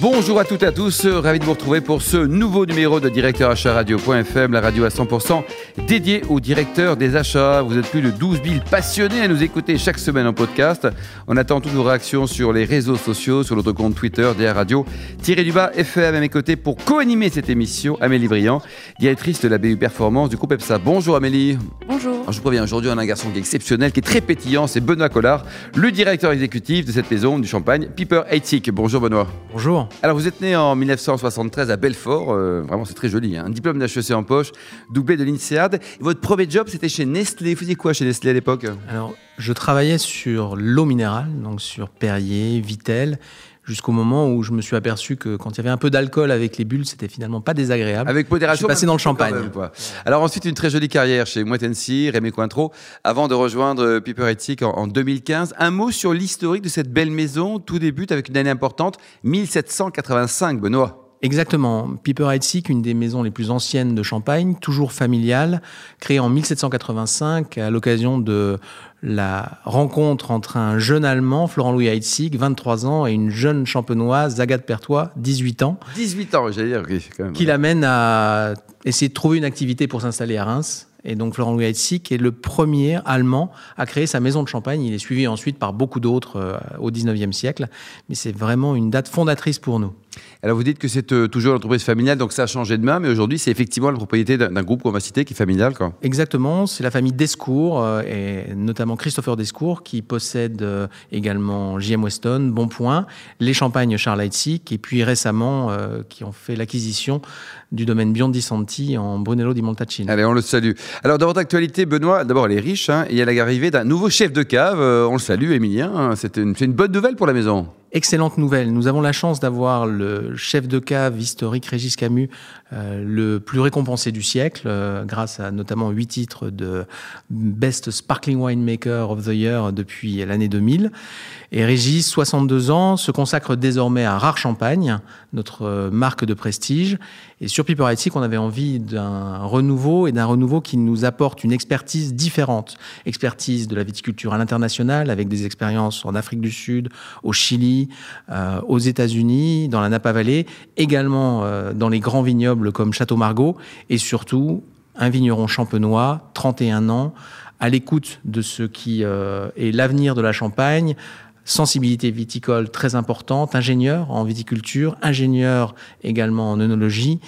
Bonjour à toutes et à tous, ravi de vous retrouver pour ce nouveau numéro de Directeur Achat Radio.fm, la radio à 100% dédiée aux directeurs des achats. Vous êtes plus de 12 000 passionnés à nous écouter chaque semaine en podcast. On attend toutes vos réactions sur les réseaux sociaux, sur notre compte Twitter, DR Radio, tiré du bas FM à mes côtés pour co-animer cette émission, Amélie Briand, directrice de la BU Performance du groupe EPSA. Bonjour Amélie. Bonjour. Alors, je vous préviens, aujourd'hui on a un garçon qui est exceptionnel, qui est très pétillant, c'est Benoît Collard, le directeur exécutif de cette maison du champagne, Piper Heitzig. Bonjour Benoît. Bonjour. Alors vous êtes né en 1973 à Belfort, euh, vraiment c'est très joli, hein. un diplôme d'HEC en poche, doublé de l'INSEAD. Votre premier job c'était chez Nestlé, vous faisiez quoi chez Nestlé à l'époque? Alors, je travaillais sur l'eau minérale, donc sur Perrier, Vitel, jusqu'au moment où je me suis aperçu que quand il y avait un peu d'alcool avec les bulles, c'était finalement pas désagréable. Avec modération. Je suis passé dans le champagne. même. Alors ensuite une très jolie carrière chez Moët Hennessy, Rémy Cointreau, avant de rejoindre euh, Piper Heitzig en, en 2015. Un mot sur l'historique de cette belle maison. Tout débute avec une année importante, 1785, Benoît. Exactement. Piper Heitzig, une des maisons les plus anciennes de Champagne, toujours familiale, créée en 1785 à l'occasion de la rencontre entre un jeune Allemand, Florent-Louis Heitzig, 23 ans, et une jeune champenoise, Agathe Pertois, 18 ans, 18 ans, j'allais dire. oui, quand même. qui l'amène à essayer de trouver une activité pour s'installer à Reims. Et donc Florent Louis Heitzig est le premier Allemand à créer sa maison de champagne. Il est suivi ensuite par beaucoup d'autres euh, au 19e siècle. Mais c'est vraiment une date fondatrice pour nous. Alors vous dites que c'est euh, toujours l'entreprise familiale, donc ça a changé de main, mais aujourd'hui c'est effectivement la propriété d'un groupe qu'on va citer qui est familial. Quoi. Exactement, c'est la famille Descours, euh, et notamment Christopher Descours, qui possède euh, également JM Weston, Bonpoint, les champagnes Charles Heitzig, et puis récemment qui ont fait l'acquisition du domaine Biondi Santi en Brunello di Montalcino. Allez, on le salue. Alors dans votre actualité, Benoît, d'abord elle est riche, hein, et il y a l'arrivée d'un nouveau chef de cave, on le salue, Émilien, hein, c'est une, c'est une bonne nouvelle pour la maison. Excellente nouvelle. Nous avons la chance d'avoir le chef de cave historique Régis Camus, euh, le plus récompensé du siècle, euh, grâce à notamment huit titres de Best Sparkling Winemaker of the Year depuis l'année 2000. Et Régis, 62 ans, se consacre désormais à Rare Champagne, notre marque de prestige. Et sur Piper Heitzig, on avait envie d'un renouveau et d'un renouveau qui nous apporte une expertise différente. Expertise de la viticulture à l'international, avec des expériences en Afrique du Sud, au Chili, euh, aux États-Unis, dans la Napa Valley, également euh, dans les grands vignobles comme Château Margaux, et surtout un vigneron champenois, 31 ans, à l'écoute de ce qui euh, est l'avenir de la Champagne, sensibilité viticole très importante, ingénieur en viticulture, ingénieur également en œnologie,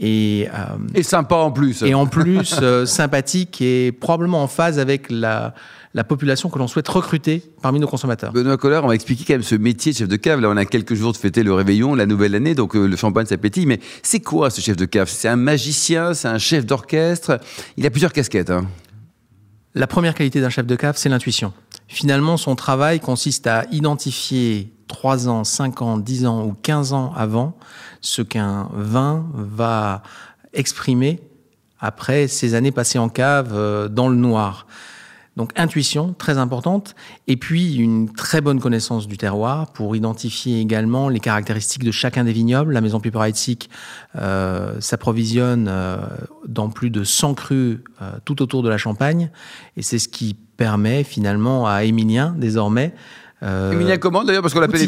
et, euh, Et sympa en plus. et en plus euh, sympathique et probablement en phase avec la, la population que l'on souhaite recruter parmi nos consommateurs. Benoît Collard, on va expliquer quand même ce métier de chef de cave. Là, on a quelques jours de fêter le réveillon, la nouvelle année, donc euh, le champagne s'appétit. Mais c'est quoi ce chef de cave? C'est un magicien, c'est un chef d'orchestre? Il a plusieurs casquettes. hein. La première qualité d'un chef de cave, c'est l'intuition. Finalement, son travail consiste à identifier 3 ans, 5 ans, 10 ans ou 15 ans avant ce qu'un vin va exprimer après ces années passées en cave euh, dans le noir. Donc intuition, très importante, et puis une très bonne connaissance du terroir pour identifier également les caractéristiques de chacun des vignobles. La maison Piper euh, s'approvisionne euh, dans plus de 100 crus euh, tout autour de la Champagne, et c'est ce qui permet finalement à Émilien, désormais, euh, Émilien comment d'ailleurs Parce qu'on l'appelle.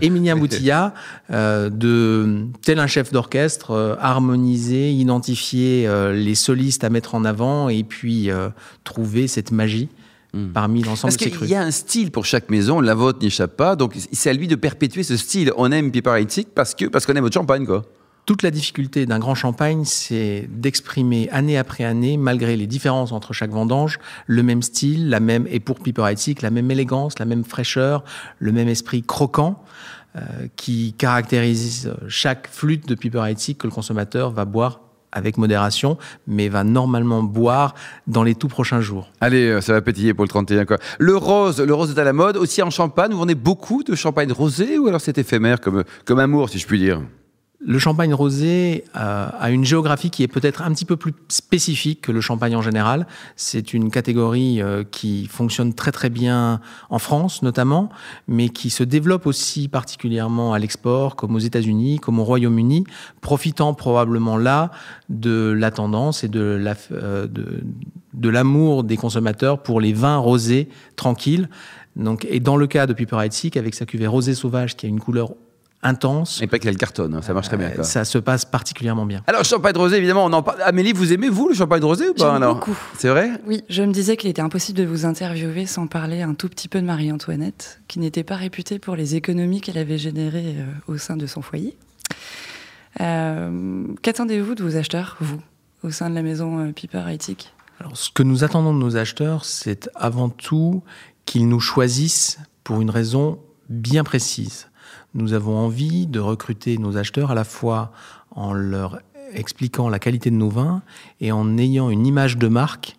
Émilien Boutilla, euh, de tel un chef d'orchestre, euh, harmoniser, identifier euh, les solistes à mettre en avant et puis euh, trouver cette magie Mm. parmi l'ensemble Parce qu'il y a un style pour chaque maison, la vôtre n'échappe pas, donc c'est à lui de perpétuer ce style. On aime Piper Heitzig parce que parce qu'on aime votre champagne, quoi. Toute la difficulté d'un grand champagne, c'est d'exprimer année après année, malgré les différences entre chaque vendange, le même style, la même, et pour Piper Heitzig, la même élégance, la même fraîcheur, le même esprit croquant, euh, qui caractérise chaque flûte de Piper Heitzig que le consommateur va boire avec modération, mais va normalement boire dans les tout prochains jours. Allez, euh, ça va pétiller pour le 31, quoi. Le rose, le rose est à la mode, aussi en champagne. Vous vendez beaucoup de champagne rosé ou alors c'est éphémère comme, comme amour, si je puis dire? Le champagne rosé euh, a une géographie qui est peut-être un petit peu plus spécifique que le champagne en général. C'est une catégorie euh, qui fonctionne très très bien en France notamment, mais qui se développe aussi particulièrement à l'export, comme aux États-Unis, comme au Royaume-Uni, profitant probablement là de la tendance et de la, euh, de, de l'amour des consommateurs pour les vins rosés tranquilles. Donc, et dans le cas de Piper Heidsieck, avec sa cuvée rosée sauvage qui a une couleur intense. Et pas qu'elle cartonne, hein, ça marche très bien. Quoi. Ça se passe particulièrement bien. Alors, champagne rosé, évidemment, on en parle. Amélie, vous aimez, vous, le champagne rosé ou pas J'aime alors beaucoup. C'est vrai Oui, je me disais qu'il était impossible de vous interviewer sans parler un tout petit peu de Marie-Antoinette, qui n'était pas réputée pour les économies qu'elle avait générées euh, au sein de son foyer. Euh, Qu'attendez-vous de vos acheteurs, vous, au sein de la maison euh, Piper Heightic Alors, ce que nous attendons de nos acheteurs, c'est avant tout qu'ils nous choisissent pour une raison bien précise. Nous avons envie de recruter nos acheteurs à la fois en leur expliquant la qualité de nos vins et en ayant une image de marque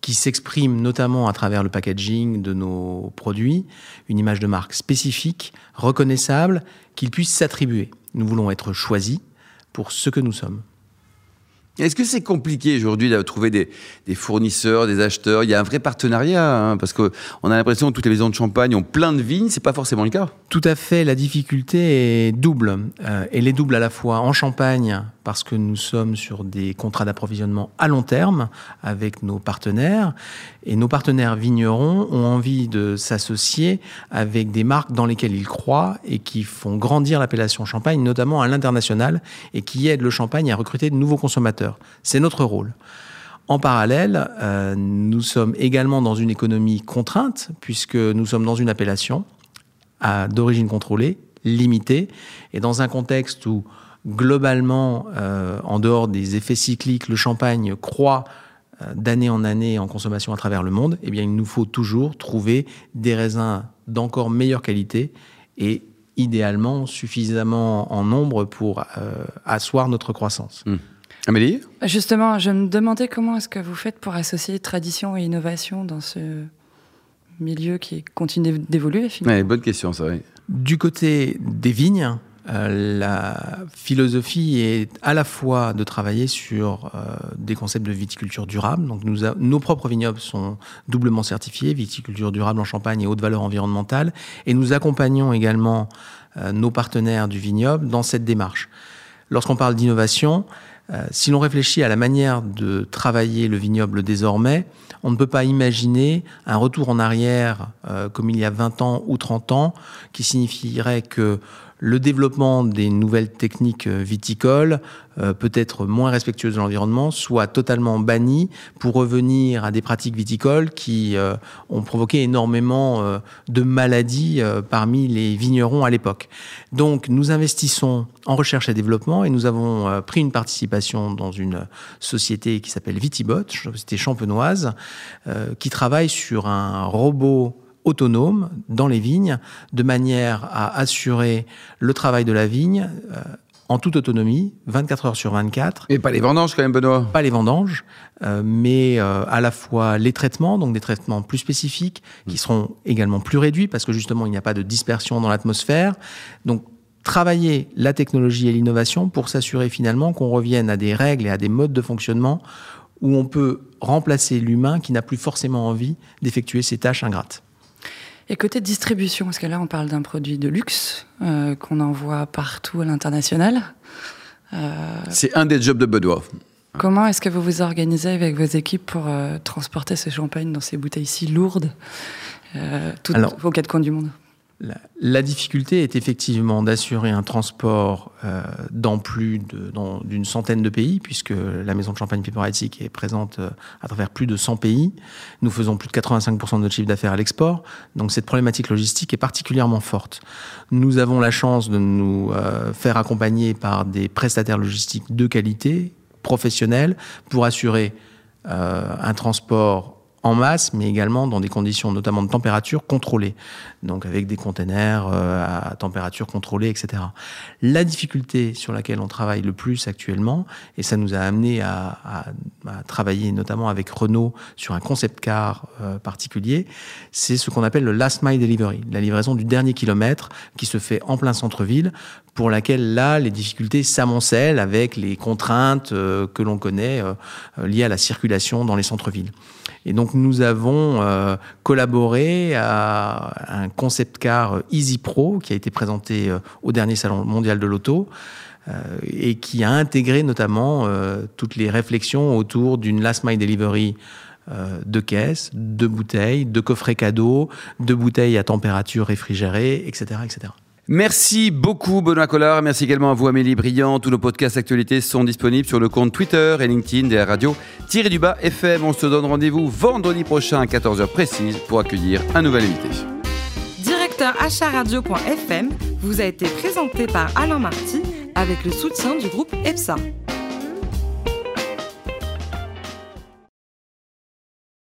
qui s'exprime notamment à travers le packaging de nos produits, une image de marque spécifique, reconnaissable, qu'ils puissent s'attribuer. Nous voulons être choisis pour ce que nous sommes. Est-ce que c'est compliqué aujourd'hui de trouver des, fournisseurs, des acheteurs? Il y a un vrai partenariat, hein, parce qu'on a l'impression que toutes les maisons de champagne ont plein de vignes, c'est pas forcément le cas. Tout à fait, la difficulté est double. Euh, elle est double à la fois en Champagne, parce que nous sommes sur des contrats d'approvisionnement à long terme avec nos partenaires, et nos partenaires vignerons ont envie de s'associer avec des marques dans lesquelles ils croient et qui font grandir l'appellation Champagne, notamment à l'international, et qui aident le Champagne à recruter de nouveaux consommateurs. C'est notre rôle. En parallèle, euh, nous sommes également dans une économie contrainte, puisque nous sommes dans une appellation d'origine contrôlée, limitée, et dans un contexte où globalement, euh, en dehors des effets cycliques, le champagne croît euh, d'année en année en consommation à travers le monde, eh bien, il nous faut toujours trouver des raisins d'encore meilleure qualité et idéalement suffisamment en nombre pour euh, asseoir notre croissance. Mmh. Amélie? Justement, je me demandais comment est-ce que vous faites pour associer tradition et innovation dans ce milieu qui continue d'évoluer finalement ouais, Bonne question, ça, oui. Du côté des vignes, euh, la philosophie est à la fois de travailler sur euh, des concepts de viticulture durable. Donc nous nos propres vignobles sont doublement certifiés, viticulture durable en Champagne et haute valeur environnementale. Et nous accompagnons également euh, nos partenaires du vignoble dans cette démarche. Lorsqu'on parle d'innovation, euh, si l'on réfléchit à la manière de travailler le vignoble désormais, on ne peut pas imaginer un retour en arrière euh, comme il y a 20 ans ou 30 ans, qui signifierait que le développement des nouvelles techniques viticoles, euh, peut-être moins respectueuses de l'environnement, soit totalement banni pour revenir à des pratiques viticoles qui euh, ont provoqué énormément euh, de maladies euh, parmi les vignerons à l'époque. Donc nous investissons en recherche et développement et nous avons euh, pris une participation dans une société qui s'appelle Vitibot, société champenoise, euh, qui travaille sur un robot autonome dans les vignes, de manière à assurer le travail de la vigne euh, en toute autonomie, 24 heures sur 24. Et pas les vendanges quand même, Benoît Pas les vendanges, euh, mais euh, à la fois les traitements, donc des traitements plus spécifiques, qui seront également plus réduits, parce que justement, il n'y a pas de dispersion dans l'atmosphère. Donc, travailler la technologie et l'innovation pour s'assurer finalement qu'on revienne à des règles et à des modes de fonctionnement où on peut remplacer l'humain qui n'a plus forcément envie d'effectuer ces tâches ingrates. Et côté distribution, parce que là on parle d'un produit de luxe euh, qu'on envoie partout à l'international. Euh, C'est un des jobs de Benoît. Comment est-ce que vous vous organisez avec vos équipes pour euh, transporter ce champagne dans ces bouteilles si lourdes euh, toutes, Alors, aux quatre coins du monde? La, difficulté est effectivement d'assurer un transport euh, dans plus d'une centaine de pays, puisque la maison de champagne Piper Heidsieck est présente euh, à travers plus de 100 pays. Nous faisons plus de 85% de notre chiffre d'affaires à l'export, donc cette problématique logistique est particulièrement forte. Nous avons la chance de nous euh, faire accompagner par des prestataires logistiques de qualité, professionnels, pour assurer un transport en masse, mais également dans des conditions notamment de température contrôlée, donc avec des containers euh, à température contrôlée, etc. La difficulté sur laquelle on travaille le plus actuellement, et ça nous a amené à, à, à travailler notamment avec Renault sur un concept car euh, particulier, c'est ce qu'on appelle le last mile delivery, la livraison du dernier kilomètre qui se fait en plein centre-ville, pour laquelle là les difficultés s'amoncellent avec les contraintes euh, que l'on connaît liées à la circulation dans les centres-villes. Et donc nous avons euh, collaboré à un concept car Easy Pro qui a été présenté euh, au dernier salon mondial de l'auto euh, et qui a intégré notamment euh, toutes les réflexions autour d'une last mile delivery euh, de caisses, de bouteilles, de coffrets cadeaux, de bouteilles à température réfrigérée, etc., etc. Merci beaucoup Benoît Collard. Merci également à vous Amélie Briand. Tous nos podcasts actualités sont disponibles sur le compte Twitter et LinkedIn de la radio du bas FM. On se donne rendez-vous vendredi prochain à 14h précise pour accueillir un nouvel invité. Directeur acharadio.fm vous a été présenté par Alain Marty avec le soutien du groupe EPSA.